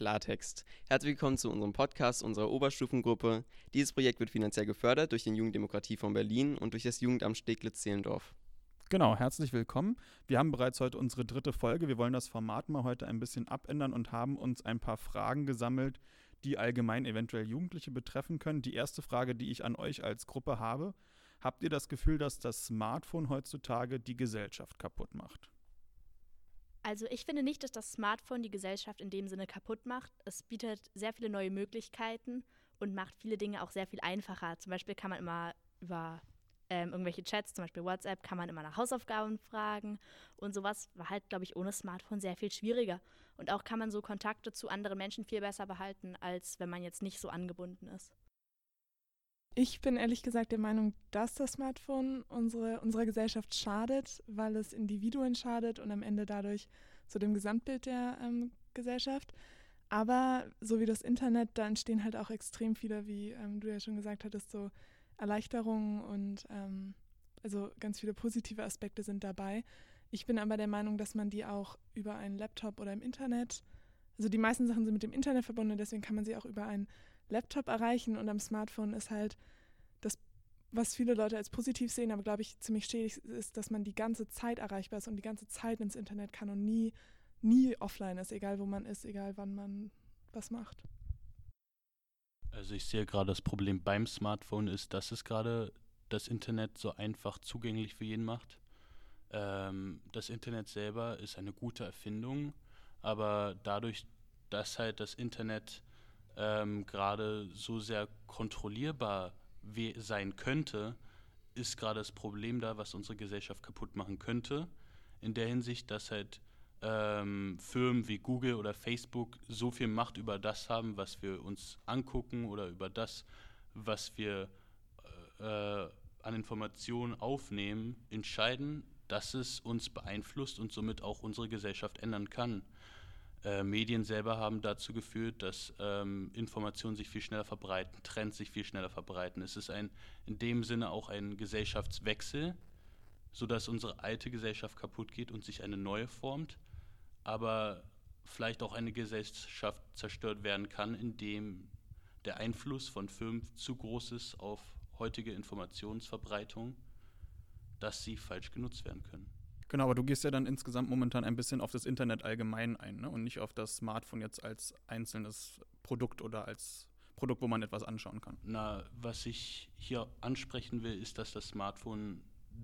Klartext. Herzlich willkommen zu unserem Podcast unserer Oberstufengruppe. Dieses Projekt wird finanziell gefördert durch den Jugenddemokratiefonds Berlin und durch das Jugendamt Steglitz-Zehlendorf. Genau, herzlich willkommen. Wir haben bereits heute unsere dritte Folge. Wir wollen das Format mal heute ein bisschen abändern und haben uns ein paar Fragen gesammelt, die allgemein eventuell Jugendliche betreffen können. Die erste Frage, die ich an euch als Gruppe habe, habt ihr das Gefühl, dass das Smartphone heutzutage die Gesellschaft kaputt macht? Also ich finde nicht, dass das Smartphone die Gesellschaft in dem Sinne kaputt macht. Es bietet sehr viele neue Möglichkeiten und macht viele Dinge auch sehr viel einfacher. Zum Beispiel kann man immer über ähm, irgendwelche Chats, zum Beispiel WhatsApp, kann man immer nach Hausaufgaben fragen und sowas war halt, glaube ich, ohne Smartphone sehr viel schwieriger. Und auch kann man so Kontakte zu anderen Menschen viel besser behalten, als wenn man jetzt nicht so angebunden ist. Ich bin ehrlich gesagt der Meinung, dass das Smartphone unsere, unserer Gesellschaft schadet, weil es Individuen schadet und am Ende dadurch zu dem Gesamtbild der ähm, Gesellschaft. Aber so wie das Internet, da entstehen halt auch extrem viele, wie ähm, du ja schon gesagt hattest, so Erleichterungen und ähm, also ganz viele positive Aspekte sind dabei. Ich bin aber der Meinung, dass man die auch über einen Laptop oder im Internet, also die meisten Sachen sind mit dem Internet verbunden, deswegen kann man sie auch über einen Laptop erreichen und am Smartphone ist halt das, was viele Leute als positiv sehen, aber glaube ich ziemlich schädlich ist, dass man die ganze Zeit erreichbar ist und die ganze Zeit ins Internet kann und nie, nie offline ist, egal wo man ist, egal wann man was macht. Also ich sehe gerade das Problem beim Smartphone ist, dass es gerade das Internet so einfach zugänglich für jeden macht. Ähm, das Internet selber ist eine gute Erfindung, aber dadurch, dass halt das Internet ähm, gerade so sehr kontrollierbar sein könnte, ist gerade das Problem da, was unsere Gesellschaft kaputt machen könnte. In der Hinsicht, dass halt ähm, Firmen wie Google oder Facebook so viel Macht über das haben, was wir uns angucken oder über das, was wir äh, äh an Informationen aufnehmen, entscheiden, dass es uns beeinflusst und somit auch unsere Gesellschaft ändern kann. Äh, Medien selber haben dazu geführt, dass ähm, Informationen sich viel schneller verbreiten, Trends sich viel schneller verbreiten. Es ist ein, in dem Sinne auch ein Gesellschaftswechsel, sodass unsere alte Gesellschaft kaputt geht und sich eine neue formt, aber vielleicht auch eine Gesellschaft zerstört werden kann, indem der Einfluss von Firmen zu groß ist auf heutige Informationsverbreitung, dass sie falsch genutzt werden können. Genau, aber du gehst ja dann insgesamt momentan ein bisschen auf das Internet allgemein ein ne? und nicht auf das Smartphone jetzt als einzelnes Produkt oder als Produkt, wo man etwas anschauen kann. Na, was ich hier ansprechen will, ist, dass das Smartphone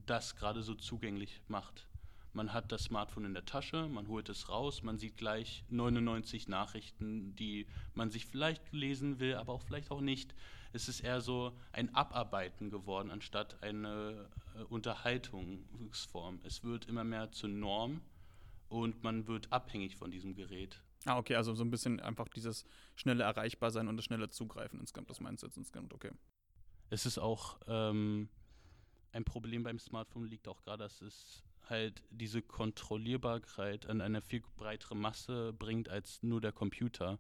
das gerade so zugänglich macht. Man hat das Smartphone in der Tasche, man holt es raus, man sieht gleich 99 Nachrichten, die man sich vielleicht lesen will, aber auch vielleicht auch nicht ist es eher so ein Abarbeiten geworden, anstatt eine äh, Unterhaltungsform. Es wird immer mehr zur Norm und man wird abhängig von diesem Gerät. Ah, okay, also so ein bisschen einfach dieses schnelle Erreichbarsein und das schnelle Zugreifen insgesamt, das meinst du jetzt insgesamt, okay. Es ist auch ähm, ein Problem beim Smartphone liegt auch gerade, dass es halt diese Kontrollierbarkeit an eine viel breitere Masse bringt als nur der Computer.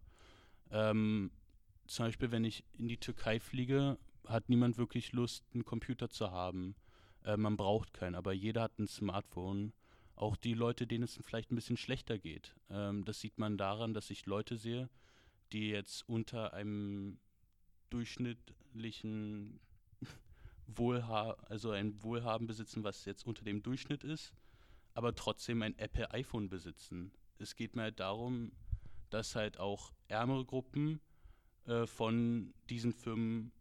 Ähm, zum Beispiel, wenn ich in die Türkei fliege, hat niemand wirklich Lust, einen Computer zu haben. Äh, man braucht keinen, aber jeder hat ein Smartphone. Auch die Leute, denen es vielleicht ein bisschen schlechter geht. Ähm, das sieht man daran, dass ich Leute sehe, die jetzt unter einem durchschnittlichen Wohlhaben, also ein Wohlhaben besitzen, was jetzt unter dem Durchschnitt ist, aber trotzdem ein Apple iPhone besitzen. Es geht mir halt darum, dass halt auch ärmere Gruppen äh, von diesen Firmen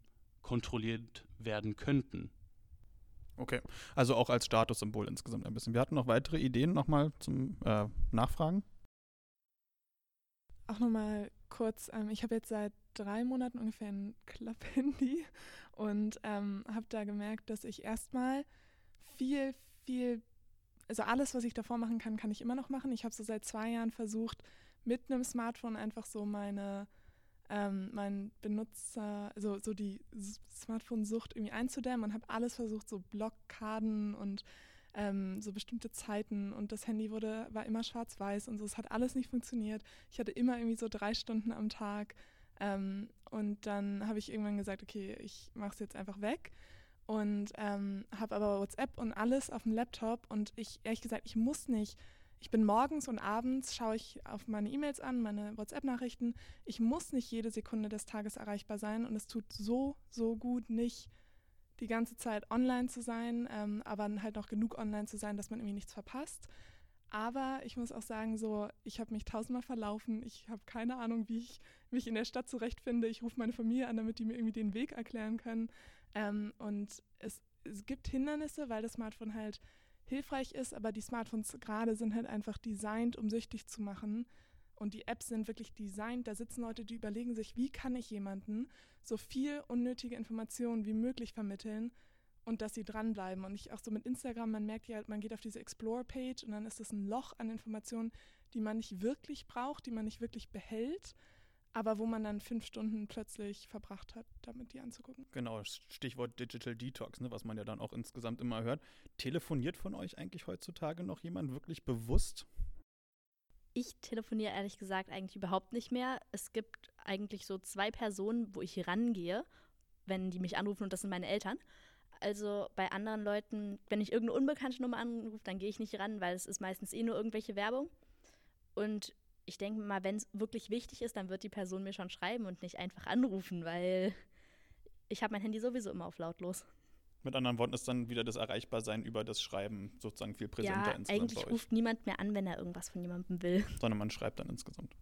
kontrolliert werden könnten. Okay, also auch als Statussymbol insgesamt ein bisschen. Wir hatten noch weitere Ideen nochmal zum äh, Nachfragen. Auch nochmal kurz, ähm, ich habe jetzt seit drei Monaten ungefähr ein Klapp-Handy und ähm, habe da gemerkt, dass ich erstmal viel, viel, also alles, was ich davor machen kann, kann ich immer noch machen. Ich habe so seit zwei Jahren versucht, mit einem Smartphone einfach so meine ähm, mein Benutzer, also so die Smartphone-Sucht irgendwie einzudämmen und habe alles versucht, so Blockaden und ähm, so bestimmte Zeiten und das Handy wurde, war immer schwarz-weiß und so, es hat alles nicht funktioniert. Ich hatte immer irgendwie so drei Stunden am Tag ähm, und dann habe ich irgendwann gesagt, okay, ich mache es jetzt einfach weg und ähm, habe aber WhatsApp und alles auf dem Laptop und ich, ehrlich gesagt, ich muss nicht ich bin morgens und abends, schaue ich auf meine E-Mails an, meine WhatsApp-Nachrichten. Ich muss nicht jede Sekunde des Tages erreichbar sein und es tut so, so gut, nicht die ganze Zeit online zu sein, ähm, aber halt noch genug online zu sein, dass man irgendwie nichts verpasst. Aber ich muss auch sagen, so, ich habe mich tausendmal verlaufen. Ich habe keine Ahnung, wie ich mich in der Stadt zurechtfinde. Ich rufe meine Familie an, damit die mir irgendwie den Weg erklären können. Ähm, und es, es gibt Hindernisse, weil das Smartphone halt hilfreich ist, aber die Smartphones gerade sind halt einfach designt, um süchtig zu machen. Und die Apps sind wirklich designt. Da sitzen Leute, die überlegen sich, wie kann ich jemanden so viel unnötige Informationen wie möglich vermitteln und dass sie dranbleiben. Und ich auch so mit Instagram, man merkt ja, man geht auf diese Explore-Page und dann ist das ein Loch an Informationen, die man nicht wirklich braucht, die man nicht wirklich behält aber wo man dann fünf Stunden plötzlich verbracht hat, damit die anzugucken. Genau, Stichwort Digital Detox, ne, was man ja dann auch insgesamt immer hört. Telefoniert von euch eigentlich heutzutage noch jemand wirklich bewusst? Ich telefoniere ehrlich gesagt eigentlich überhaupt nicht mehr. Es gibt eigentlich so zwei Personen, wo ich rangehe, wenn die mich anrufen und das sind meine Eltern. Also bei anderen Leuten, wenn ich irgendeine unbekannte Nummer anrufe, dann gehe ich nicht ran, weil es ist meistens eh nur irgendwelche Werbung. Und ich denke mal, wenn es wirklich wichtig ist, dann wird die Person mir schon schreiben und nicht einfach anrufen, weil ich habe mein Handy sowieso immer auf lautlos. Mit anderen Worten ist dann wieder das Erreichbarsein über das Schreiben sozusagen viel präsenter ja, insgesamt eigentlich ruft niemand mehr an, wenn er irgendwas von jemandem will. Sondern man schreibt dann insgesamt.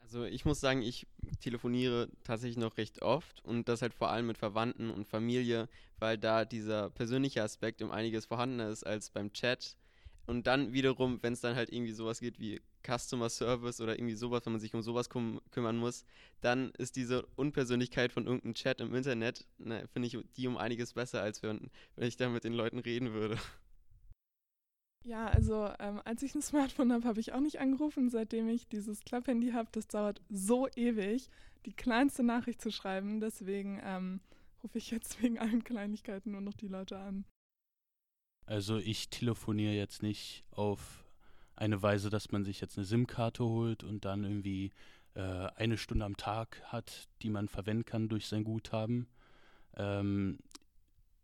Also ich muss sagen, ich telefoniere tatsächlich noch recht oft und das halt vor allem mit Verwandten und Familie, weil da dieser persönliche Aspekt um einiges vorhandener ist als beim Chat. Und dann wiederum, wenn es dann halt irgendwie sowas geht wie Customer Service oder irgendwie sowas, wenn man sich um sowas küm kümmern muss, dann ist diese Unpersönlichkeit von irgendeinem Chat im Internet, ne, finde ich die um einiges besser, als wenn, wenn ich da mit den Leuten reden würde. Ja, also ähm, als ich ein Smartphone habe, habe ich auch nicht angerufen. Seitdem ich dieses Klapphandy habe, das dauert so ewig, die kleinste Nachricht zu schreiben. Deswegen ähm, rufe ich jetzt wegen allen Kleinigkeiten nur noch die Leute an. Also ich telefoniere jetzt nicht auf eine Weise, dass man sich jetzt eine SIM-Karte holt und dann irgendwie äh, eine Stunde am Tag hat, die man verwenden kann durch sein Guthaben. Ähm,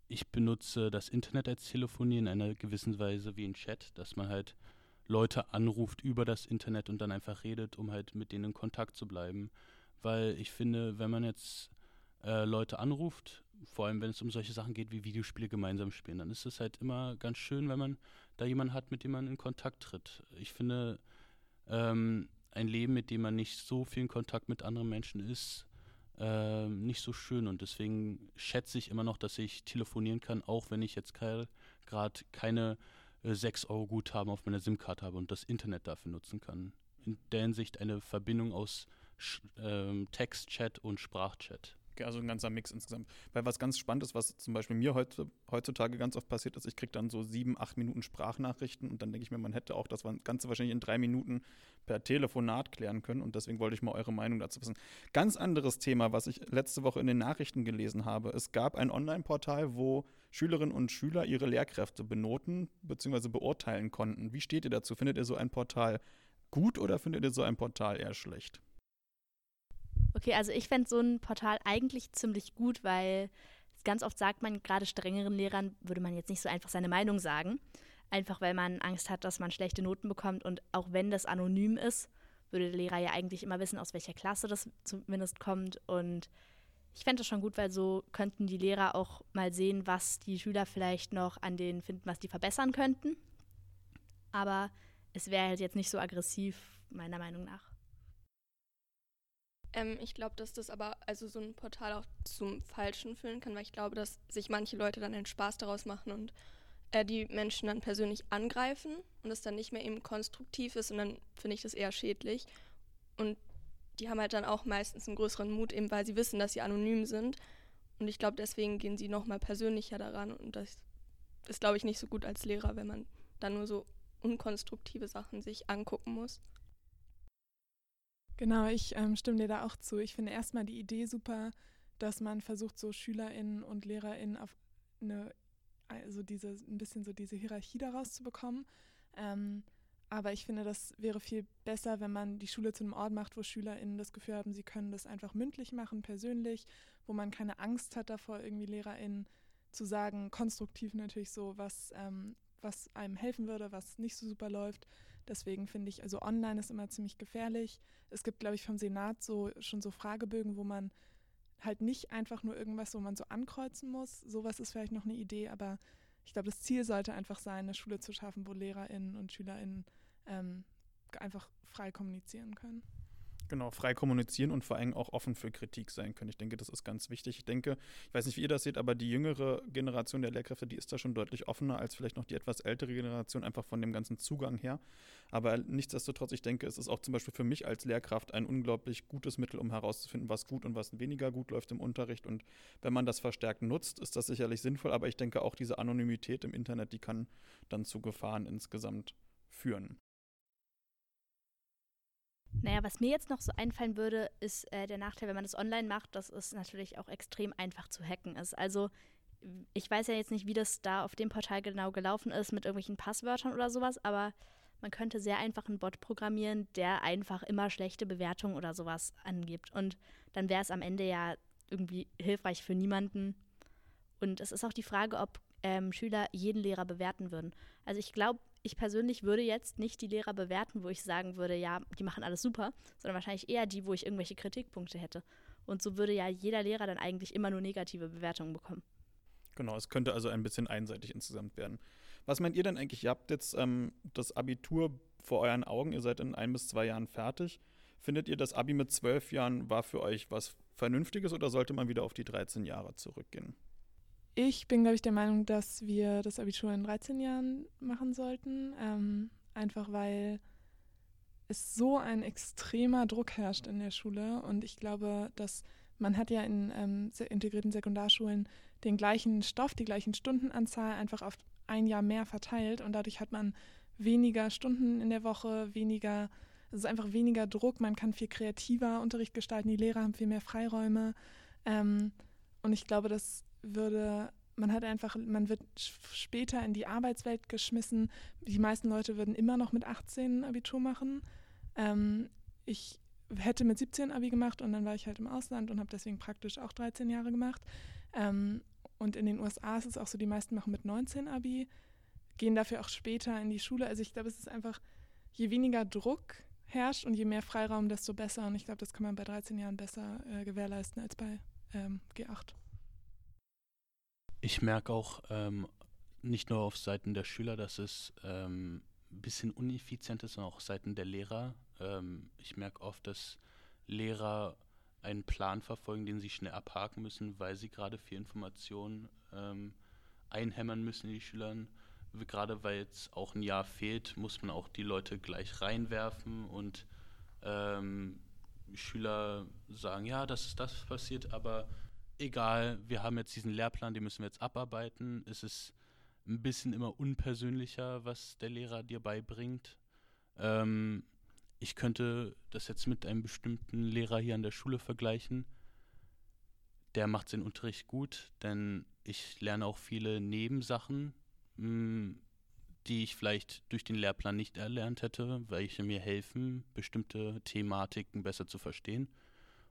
ich benutze das Internet als Telefonieren in einer gewissen Weise wie ein Chat, dass man halt Leute anruft über das Internet und dann einfach redet, um halt mit denen in Kontakt zu bleiben. Weil ich finde, wenn man jetzt äh, Leute anruft, vor allem wenn es um solche Sachen geht wie Videospiele gemeinsam spielen, dann ist es halt immer ganz schön, wenn man da jemanden hat, mit dem man in Kontakt tritt. Ich finde, ähm, ein Leben, mit dem man nicht so viel in Kontakt mit anderen Menschen ist, äh, nicht so schön. Und deswegen schätze ich immer noch, dass ich telefonieren kann, auch wenn ich jetzt gerade keine äh, 6 Euro Guthaben auf meiner SIM-Karte habe und das Internet dafür nutzen kann. In der Hinsicht eine Verbindung aus Sch ähm, Text-Chat und Sprachchat also ein ganzer Mix insgesamt. Weil was ganz spannend ist, was zum Beispiel mir heutzutage ganz oft passiert ist, ich kriege dann so sieben, acht Minuten Sprachnachrichten und dann denke ich mir, man hätte auch das Ganze wahrscheinlich in drei Minuten per Telefonat klären können und deswegen wollte ich mal eure Meinung dazu wissen. Ganz anderes Thema, was ich letzte Woche in den Nachrichten gelesen habe. Es gab ein Online-Portal, wo Schülerinnen und Schüler ihre Lehrkräfte benoten bzw. beurteilen konnten. Wie steht ihr dazu? Findet ihr so ein Portal gut oder findet ihr so ein Portal eher schlecht? Okay, also ich fände so ein Portal eigentlich ziemlich gut, weil ganz oft sagt man, gerade strengeren Lehrern würde man jetzt nicht so einfach seine Meinung sagen. Einfach weil man Angst hat, dass man schlechte Noten bekommt. Und auch wenn das anonym ist, würde der Lehrer ja eigentlich immer wissen, aus welcher Klasse das zumindest kommt. Und ich fände das schon gut, weil so könnten die Lehrer auch mal sehen, was die Schüler vielleicht noch an denen finden, was die verbessern könnten. Aber es wäre halt jetzt nicht so aggressiv, meiner Meinung nach. Ähm, ich glaube, dass das aber also so ein Portal auch zum Falschen führen kann, weil ich glaube, dass sich manche Leute dann einen Spaß daraus machen und äh, die Menschen dann persönlich angreifen und es dann nicht mehr eben konstruktiv ist und dann finde ich das eher schädlich. Und die haben halt dann auch meistens einen größeren Mut, eben weil sie wissen, dass sie anonym sind. Und ich glaube, deswegen gehen sie nochmal persönlicher daran. Und das ist, glaube ich, nicht so gut als Lehrer, wenn man dann nur so unkonstruktive Sachen sich angucken muss. Genau, ich ähm, stimme dir da auch zu. Ich finde erstmal die Idee super, dass man versucht, so SchülerInnen und LehrerInnen auf eine, also diese, ein bisschen so diese Hierarchie daraus zu bekommen. Ähm, aber ich finde, das wäre viel besser, wenn man die Schule zu einem Ort macht, wo SchülerInnen das Gefühl haben, sie können das einfach mündlich machen, persönlich, wo man keine Angst hat davor, irgendwie LehrerInnen zu sagen, konstruktiv natürlich so, was, ähm, was einem helfen würde, was nicht so super läuft. Deswegen finde ich, also online ist immer ziemlich gefährlich. Es gibt, glaube ich, vom Senat so schon so Fragebögen, wo man halt nicht einfach nur irgendwas, wo man so ankreuzen muss. Sowas ist vielleicht noch eine Idee, aber ich glaube, das Ziel sollte einfach sein, eine Schule zu schaffen, wo LehrerInnen und SchülerInnen ähm, einfach frei kommunizieren können. Genau, frei kommunizieren und vor allem auch offen für Kritik sein können. Ich denke, das ist ganz wichtig. Ich denke, ich weiß nicht, wie ihr das seht, aber die jüngere Generation der Lehrkräfte, die ist da schon deutlich offener als vielleicht noch die etwas ältere Generation, einfach von dem ganzen Zugang her. Aber nichtsdestotrotz, ich denke, es ist auch zum Beispiel für mich als Lehrkraft ein unglaublich gutes Mittel, um herauszufinden, was gut und was weniger gut läuft im Unterricht. Und wenn man das verstärkt nutzt, ist das sicherlich sinnvoll. Aber ich denke auch, diese Anonymität im Internet, die kann dann zu Gefahren insgesamt führen. Naja, was mir jetzt noch so einfallen würde, ist äh, der Nachteil, wenn man das online macht, dass es natürlich auch extrem einfach zu hacken ist. Also ich weiß ja jetzt nicht, wie das da auf dem Portal genau gelaufen ist mit irgendwelchen Passwörtern oder sowas, aber man könnte sehr einfach einen Bot programmieren, der einfach immer schlechte Bewertungen oder sowas angibt. Und dann wäre es am Ende ja irgendwie hilfreich für niemanden. Und es ist auch die Frage, ob ähm, Schüler jeden Lehrer bewerten würden. Also ich glaube, ich persönlich würde jetzt nicht die Lehrer bewerten, wo ich sagen würde, ja, die machen alles super, sondern wahrscheinlich eher die, wo ich irgendwelche Kritikpunkte hätte. Und so würde ja jeder Lehrer dann eigentlich immer nur negative Bewertungen bekommen. Genau, es könnte also ein bisschen einseitig insgesamt werden. Was meint ihr denn eigentlich? Ihr habt jetzt ähm, das Abitur vor euren Augen, ihr seid in ein bis zwei Jahren fertig. Findet ihr, das Abi mit zwölf Jahren war für euch was Vernünftiges oder sollte man wieder auf die 13 Jahre zurückgehen? Ich bin, glaube ich, der Meinung, dass wir das Abitur in 13 Jahren machen sollten. Ähm, einfach weil es so ein extremer Druck herrscht in der Schule. Und ich glaube, dass man hat ja in ähm, integrierten Sekundarschulen den gleichen Stoff, die gleichen Stundenanzahl einfach auf ein Jahr mehr verteilt. Und dadurch hat man weniger Stunden in der Woche, weniger, es ist einfach weniger Druck. Man kann viel kreativer Unterricht gestalten. Die Lehrer haben viel mehr Freiräume. Ähm, und ich glaube, dass würde, man hat einfach, man wird später in die Arbeitswelt geschmissen. Die meisten Leute würden immer noch mit 18 Abitur machen. Ähm, ich hätte mit 17 Abi gemacht und dann war ich halt im Ausland und habe deswegen praktisch auch 13 Jahre gemacht. Ähm, und in den USA ist es auch so, die meisten machen mit 19 Abi, gehen dafür auch später in die Schule. Also ich glaube, es ist einfach, je weniger Druck herrscht und je mehr Freiraum, desto besser. Und ich glaube, das kann man bei 13 Jahren besser äh, gewährleisten als bei ähm, G8. Ich merke auch ähm, nicht nur auf Seiten der Schüler, dass es ähm, ein bisschen uneffizient ist, sondern auch Seiten der Lehrer. Ähm, ich merke oft, dass Lehrer einen Plan verfolgen, den sie schnell abhaken müssen, weil sie gerade viel Informationen ähm, einhämmern müssen, die Schülern. Gerade weil jetzt auch ein Jahr fehlt, muss man auch die Leute gleich reinwerfen und ähm, Schüler sagen, ja, das ist das passiert, aber egal, wir haben jetzt diesen Lehrplan, den müssen wir jetzt abarbeiten. Es ist ein bisschen immer unpersönlicher, was der Lehrer dir beibringt. Ähm, ich könnte das jetzt mit einem bestimmten Lehrer hier an der Schule vergleichen. Der macht seinen Unterricht gut, denn ich lerne auch viele Nebensachen, hm, die ich vielleicht durch den Lehrplan nicht erlernt hätte, welche mir helfen, bestimmte Thematiken besser zu verstehen.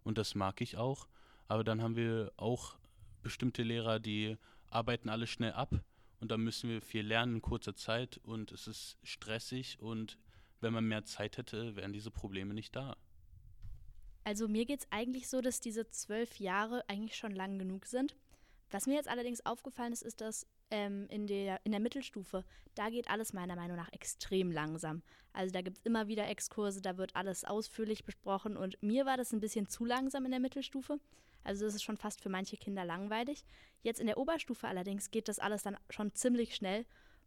Und das mag ich auch. Aber dann haben wir auch bestimmte Lehrer, die arbeiten alles schnell ab und da müssen wir viel lernen in kurzer Zeit und es ist stressig und wenn man mehr Zeit hätte, wären diese Probleme nicht da. Also mir geht es eigentlich so, dass diese zwölf Jahre eigentlich schon lang genug sind. Was mir jetzt allerdings aufgefallen ist, ist, dass ähm, in, der, in der Mittelstufe, da geht alles meiner Meinung nach extrem langsam. Also da gibt es immer wieder Exkurse, da wird alles ausführlich besprochen und mir war das ein bisschen zu langsam in der Mittelstufe. Also das ist schon fast für manche Kinder langweilig. Jetzt in der Oberstufe allerdings geht das alles dann schon ziemlich schnell.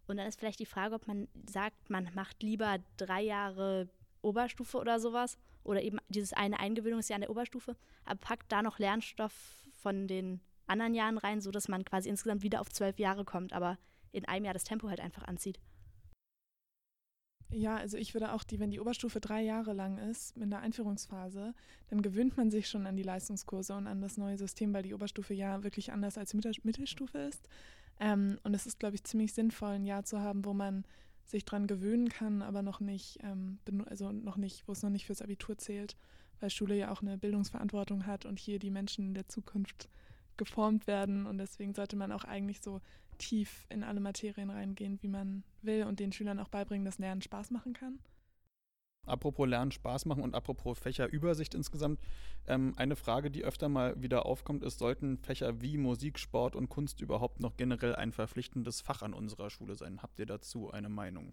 Und dann ist vielleicht die Frage, ob man sagt, man macht lieber drei Jahre Oberstufe oder sowas oder eben dieses eine Eingewöhnungsjahr in der Oberstufe, aber packt da noch Lernstoff von den anderen Jahren rein, sodass man quasi insgesamt wieder auf zwölf Jahre kommt, aber in einem Jahr das Tempo halt einfach anzieht. Ja, also ich würde auch, die, wenn die Oberstufe drei Jahre lang ist, in der Einführungsphase, dann gewöhnt man sich schon an die Leistungskurse und an das neue System, weil die Oberstufe ja wirklich anders als Mittelstufe ist. Ähm, und es ist, glaube ich, ziemlich sinnvoll, ein Jahr zu haben, wo man sich dran gewöhnen kann, aber noch nicht, ähm, also noch nicht, wo es noch nicht fürs Abitur zählt, weil Schule ja auch eine Bildungsverantwortung hat und hier die Menschen der Zukunft geformt werden und deswegen sollte man auch eigentlich so tief in alle Materien reingehen, wie man will und den Schülern auch beibringen, dass Lernen Spaß machen kann. Apropos Lernen Spaß machen und apropos Fächerübersicht insgesamt, ähm, eine Frage, die öfter mal wieder aufkommt, ist, sollten Fächer wie Musik, Sport und Kunst überhaupt noch generell ein verpflichtendes Fach an unserer Schule sein? Habt ihr dazu eine Meinung?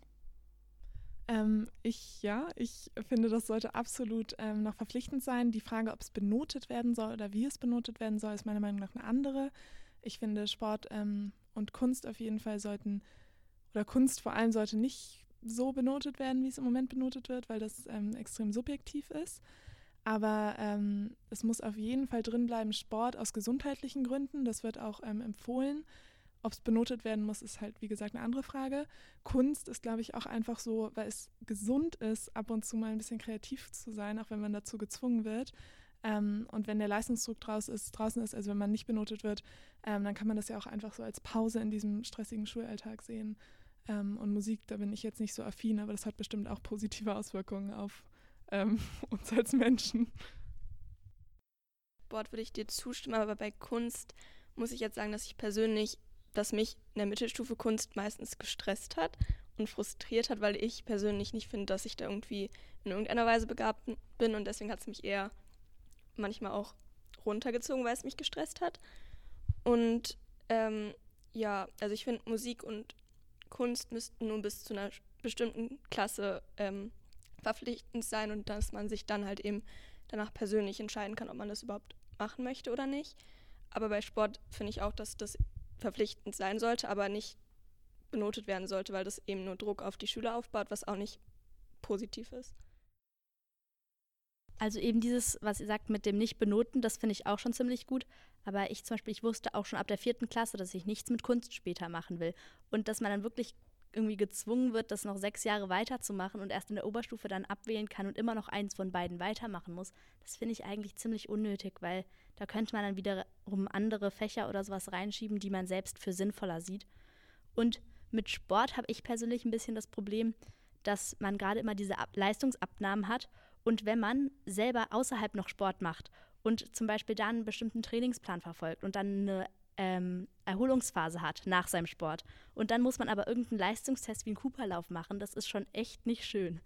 Ähm, ich ja, ich finde, das sollte absolut ähm, noch verpflichtend sein. Die Frage, ob es benotet werden soll oder wie es benotet werden soll, ist meiner Meinung nach eine andere. Ich finde, Sport ähm, und Kunst auf jeden Fall sollten, oder Kunst vor allem sollte nicht so benotet werden, wie es im Moment benotet wird, weil das ähm, extrem subjektiv ist. Aber ähm, es muss auf jeden Fall drin bleiben, Sport aus gesundheitlichen Gründen. Das wird auch ähm, empfohlen. Ob es benotet werden muss, ist halt, wie gesagt, eine andere Frage. Kunst ist, glaube ich, auch einfach so, weil es gesund ist, ab und zu mal ein bisschen kreativ zu sein, auch wenn man dazu gezwungen wird. Ähm, und wenn der Leistungsdruck draus ist, draußen ist, also wenn man nicht benotet wird, ähm, dann kann man das ja auch einfach so als Pause in diesem stressigen Schulalltag sehen. Ähm, und Musik, da bin ich jetzt nicht so affin, aber das hat bestimmt auch positive Auswirkungen auf ähm, uns als Menschen. Sport würde ich dir zustimmen, aber bei Kunst muss ich jetzt sagen, dass ich persönlich dass mich in der Mittelstufe Kunst meistens gestresst hat und frustriert hat, weil ich persönlich nicht finde, dass ich da irgendwie in irgendeiner Weise begabt bin und deswegen hat es mich eher manchmal auch runtergezogen, weil es mich gestresst hat. Und ähm, ja, also ich finde, Musik und Kunst müssten nur bis zu einer bestimmten Klasse ähm, verpflichtend sein und dass man sich dann halt eben danach persönlich entscheiden kann, ob man das überhaupt machen möchte oder nicht. Aber bei Sport finde ich auch, dass das verpflichtend sein sollte, aber nicht benotet werden sollte, weil das eben nur Druck auf die Schüler aufbaut, was auch nicht positiv ist. Also eben dieses, was ihr sagt mit dem Nicht-Benoten, das finde ich auch schon ziemlich gut. Aber ich zum Beispiel, ich wusste auch schon ab der vierten Klasse, dass ich nichts mit Kunst später machen will. Und dass man dann wirklich irgendwie gezwungen wird, das noch sechs Jahre weiterzumachen und erst in der Oberstufe dann abwählen kann und immer noch eins von beiden weitermachen muss, das finde ich eigentlich ziemlich unnötig, weil da könnte man dann wiederum andere Fächer oder sowas reinschieben, die man selbst für sinnvoller sieht. Und mit Sport habe ich persönlich ein bisschen das Problem, dass man gerade immer diese Ab Leistungsabnahmen hat und wenn man selber außerhalb noch Sport macht und zum Beispiel dann einen bestimmten Trainingsplan verfolgt und dann eine ähm, Erholungsphase hat nach seinem Sport. Und dann muss man aber irgendeinen Leistungstest wie einen Cooperlauf machen. Das ist schon echt nicht schön.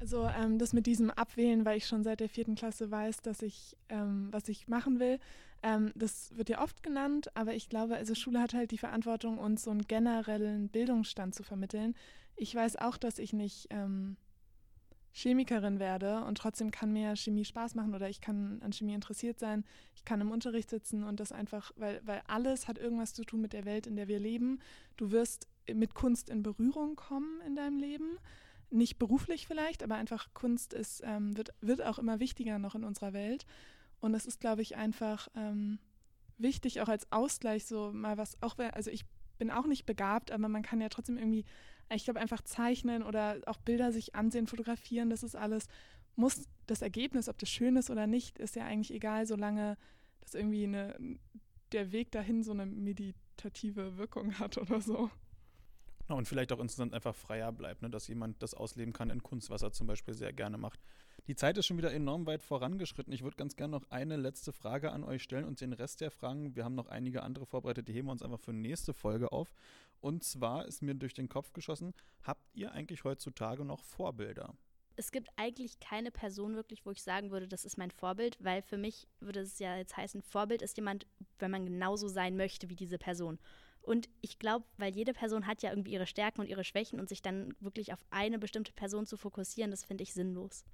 Also ähm, das mit diesem Abwählen, weil ich schon seit der vierten Klasse weiß, dass ich, ähm, was ich machen will, ähm, das wird ja oft genannt, aber ich glaube, also Schule hat halt die Verantwortung, uns so einen generellen Bildungsstand zu vermitteln. Ich weiß auch, dass ich nicht ähm, Chemikerin werde und trotzdem kann mir Chemie Spaß machen oder ich kann an Chemie interessiert sein, ich kann im Unterricht sitzen und das einfach, weil, weil alles hat irgendwas zu tun mit der Welt, in der wir leben. Du wirst mit Kunst in Berührung kommen in deinem Leben. Nicht beruflich vielleicht, aber einfach Kunst ist, ähm, wird, wird auch immer wichtiger noch in unserer Welt. Und das ist, glaube ich, einfach ähm, wichtig, auch als Ausgleich so mal was, auch also ich bin auch nicht begabt, aber man kann ja trotzdem irgendwie ich glaube, einfach zeichnen oder auch Bilder sich ansehen, fotografieren, das ist alles, muss das Ergebnis, ob das schön ist oder nicht, ist ja eigentlich egal, solange das irgendwie eine, der Weg dahin so eine meditative Wirkung hat oder so. Und vielleicht auch insgesamt einfach freier bleibt, ne? dass jemand das ausleben kann in Kunst, was er zum Beispiel sehr gerne macht. Die Zeit ist schon wieder enorm weit vorangeschritten. Ich würde ganz gerne noch eine letzte Frage an euch stellen und den Rest der Fragen, wir haben noch einige andere vorbereitet, die heben wir uns einfach für die nächste Folge auf. Und zwar ist mir durch den Kopf geschossen, habt ihr eigentlich heutzutage noch Vorbilder? Es gibt eigentlich keine Person wirklich, wo ich sagen würde, das ist mein Vorbild, weil für mich würde es ja jetzt heißen, Vorbild ist jemand, wenn man genauso sein möchte wie diese Person. Und ich glaube, weil jede Person hat ja irgendwie ihre Stärken und ihre Schwächen und sich dann wirklich auf eine bestimmte Person zu fokussieren, das finde ich sinnlos.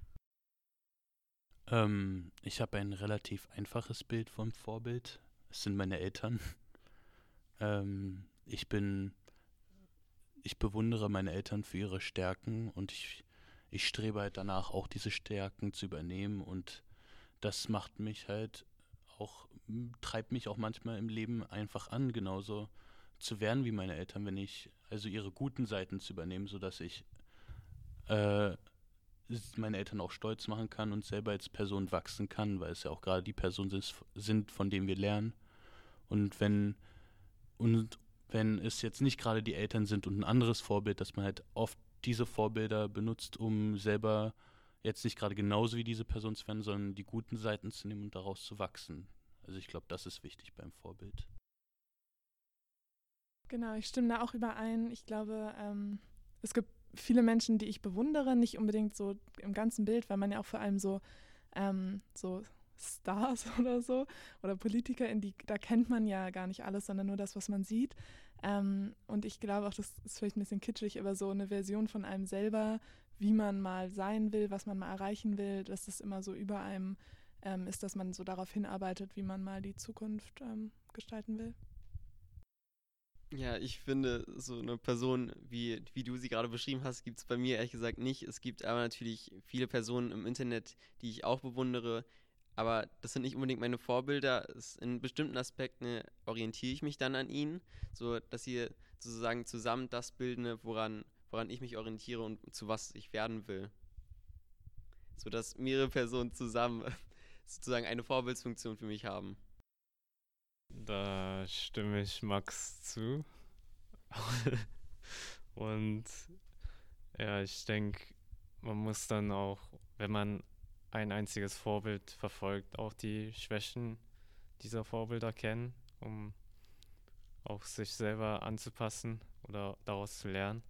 Ähm, ich habe ein relativ einfaches Bild vom Vorbild. Es sind meine Eltern. ähm, ich bin, ich bewundere meine Eltern für ihre Stärken und ich, ich strebe halt danach, auch diese Stärken zu übernehmen und das macht mich halt auch, treibt mich auch manchmal im Leben einfach an, genauso zu werden wie meine Eltern, wenn ich also ihre guten Seiten zu übernehmen, sodass ich äh, meine Eltern auch stolz machen kann und selber als Person wachsen kann, weil es ja auch gerade die Personen sind, von denen wir lernen. Und wenn und wenn es jetzt nicht gerade die Eltern sind und ein anderes Vorbild, dass man halt oft diese Vorbilder benutzt, um selber jetzt nicht gerade genauso wie diese Person zu werden, sondern die guten Seiten zu nehmen und daraus zu wachsen. Also ich glaube, das ist wichtig beim Vorbild. Genau, ich stimme da auch überein. Ich glaube, ähm, es gibt viele Menschen, die ich bewundere, nicht unbedingt so im ganzen Bild, weil man ja auch vor allem so, ähm, so Stars oder so oder Politiker, in die, da kennt man ja gar nicht alles, sondern nur das, was man sieht. Ähm, und ich glaube auch, das ist vielleicht ein bisschen kitschig, aber so eine Version von einem selber, wie man mal sein will, was man mal erreichen will, dass das immer so über einem ähm, ist, dass man so darauf hinarbeitet, wie man mal die Zukunft ähm, gestalten will. Ja, ich finde, so eine Person, wie, wie du sie gerade beschrieben hast, gibt es bei mir ehrlich gesagt nicht. Es gibt aber natürlich viele Personen im Internet, die ich auch bewundere, aber das sind nicht unbedingt meine Vorbilder. in bestimmten Aspekten orientiere ich mich dann an ihnen, so dass sie sozusagen zusammen das bilden, woran, woran ich mich orientiere und zu was ich werden will. So dass mehrere Personen zusammen sozusagen eine Vorbildsfunktion für mich haben. Da stimme ich Max zu. Und ja, ich denke, man muss dann auch, wenn man ein einziges Vorbild verfolgt, auch die Schwächen dieser Vorbilder kennen, um auch sich selber anzupassen oder daraus zu lernen.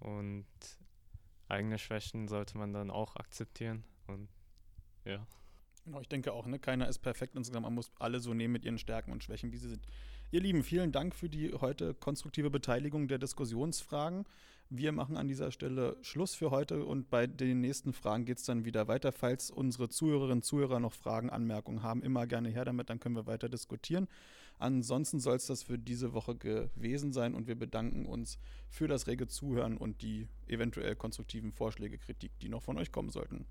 Und eigene Schwächen sollte man dann auch akzeptieren. Und ja. Genau, ich denke auch, ne? keiner ist perfekt insgesamt. Man muss alle so nehmen mit ihren Stärken und Schwächen, wie sie sind. Ihr Lieben, vielen Dank für die heute konstruktive Beteiligung der Diskussionsfragen. Wir machen an dieser Stelle Schluss für heute und bei den nächsten Fragen geht es dann wieder weiter. Falls unsere Zuhörerinnen und Zuhörer noch Fragen, Anmerkungen haben, immer gerne her damit, dann können wir weiter diskutieren. Ansonsten soll es das für diese Woche gewesen sein und wir bedanken uns für das rege Zuhören und die eventuell konstruktiven Vorschläge, Kritik, die noch von euch kommen sollten.